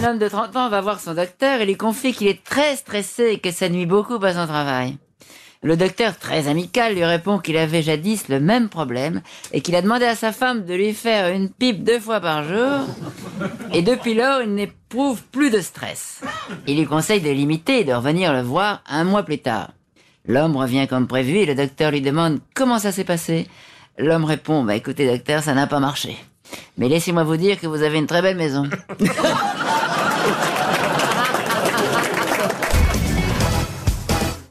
Un homme de 30 ans va voir son docteur et lui confie qu'il est très stressé et que ça nuit beaucoup à son travail. Le docteur, très amical, lui répond qu'il avait jadis le même problème et qu'il a demandé à sa femme de lui faire une pipe deux fois par jour. Et depuis lors, il n'éprouve plus de stress. Il lui conseille de l'imiter et de revenir le voir un mois plus tard. L'homme revient comme prévu et le docteur lui demande comment ça s'est passé? L'homme répond, bah écoutez docteur, ça n'a pas marché. Mais laissez-moi vous dire que vous avez une très belle maison.